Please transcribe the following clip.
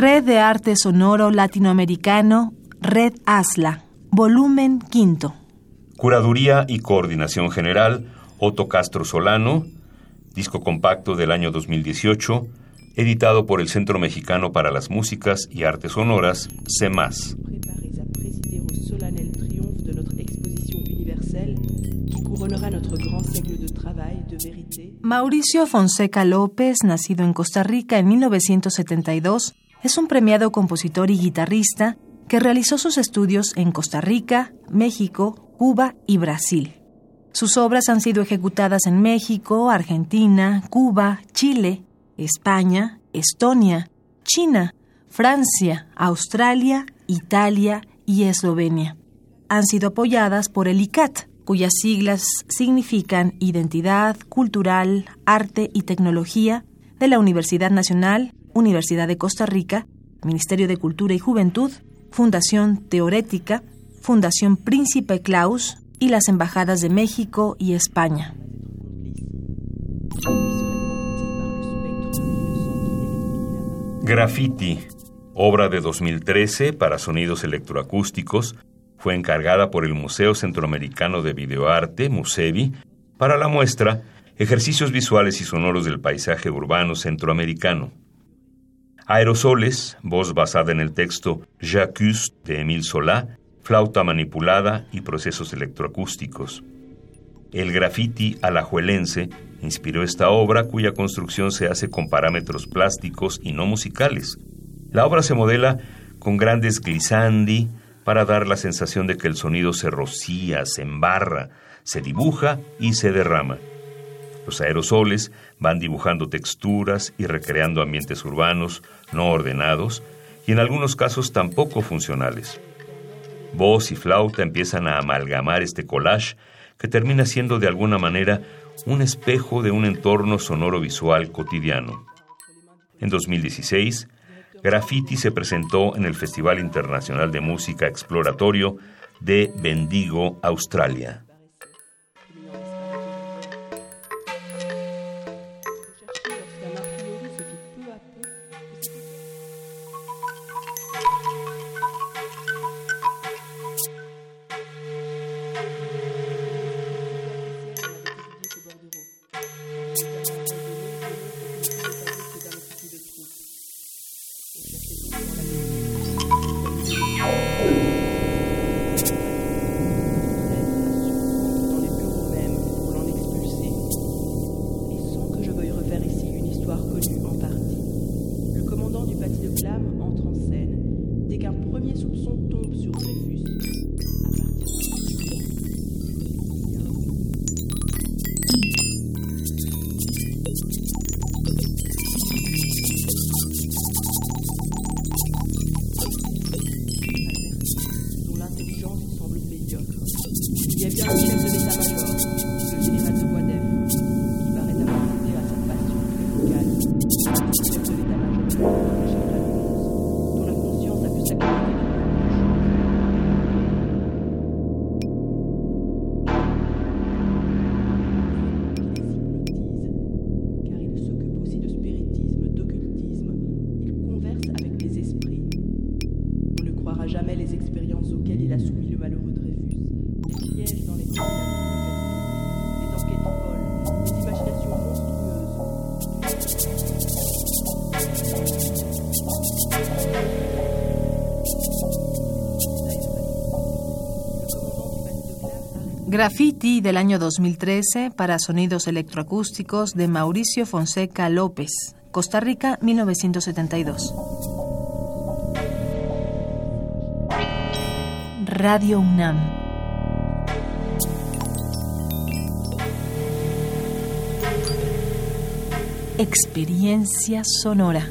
Red de Arte Sonoro Latinoamericano, Red ASLA, volumen quinto. Curaduría y Coordinación General, Otto Castro Solano, disco compacto del año 2018, editado por el Centro Mexicano para las Músicas y Artes Sonoras, CEMAS. Mauricio Fonseca López, nacido en Costa Rica en 1972, es un premiado compositor y guitarrista que realizó sus estudios en Costa Rica, México, Cuba y Brasil. Sus obras han sido ejecutadas en México, Argentina, Cuba, Chile, España, Estonia, China, Francia, Australia, Italia y Eslovenia. Han sido apoyadas por el ICAT, cuyas siglas significan Identidad Cultural, Arte y Tecnología de la Universidad Nacional Universidad de Costa Rica, Ministerio de Cultura y Juventud, Fundación Teorética, Fundación Príncipe Claus y las embajadas de México y España. Graffiti, obra de 2013 para sonidos electroacústicos, fue encargada por el Museo Centroamericano de Videoarte, MUSEVI, para la muestra Ejercicios visuales y sonoros del paisaje urbano centroamericano. Aerosoles, voz basada en el texto Jacques de Émile Solá, flauta manipulada y procesos electroacústicos. El graffiti alajuelense inspiró esta obra cuya construcción se hace con parámetros plásticos y no musicales. La obra se modela con grandes glissandi para dar la sensación de que el sonido se rocía, se embarra, se dibuja y se derrama. Los aerosoles van dibujando texturas y recreando ambientes urbanos no ordenados y en algunos casos tampoco funcionales. Voz y flauta empiezan a amalgamar este collage que termina siendo de alguna manera un espejo de un entorno sonoro visual cotidiano. En 2016, Graffiti se presentó en el Festival Internacional de Música Exploratorio de Bendigo, Australia. Je ne dans le pâté de flamme. Les bureaux même pour l'en expulser. Et sans que je veuille refaire ici une histoire connue en partie, le commandant du pâté de flamme entre en scène dès qu'un premier soupçon tombe sur lui. intelligence semble médiocre. Il y a bien un chef de l'état-major. Graffiti del año 2013 para sonidos electroacústicos de Mauricio Fonseca López, Costa Rica, 1972. Radio UNAM. Experiencia sonora.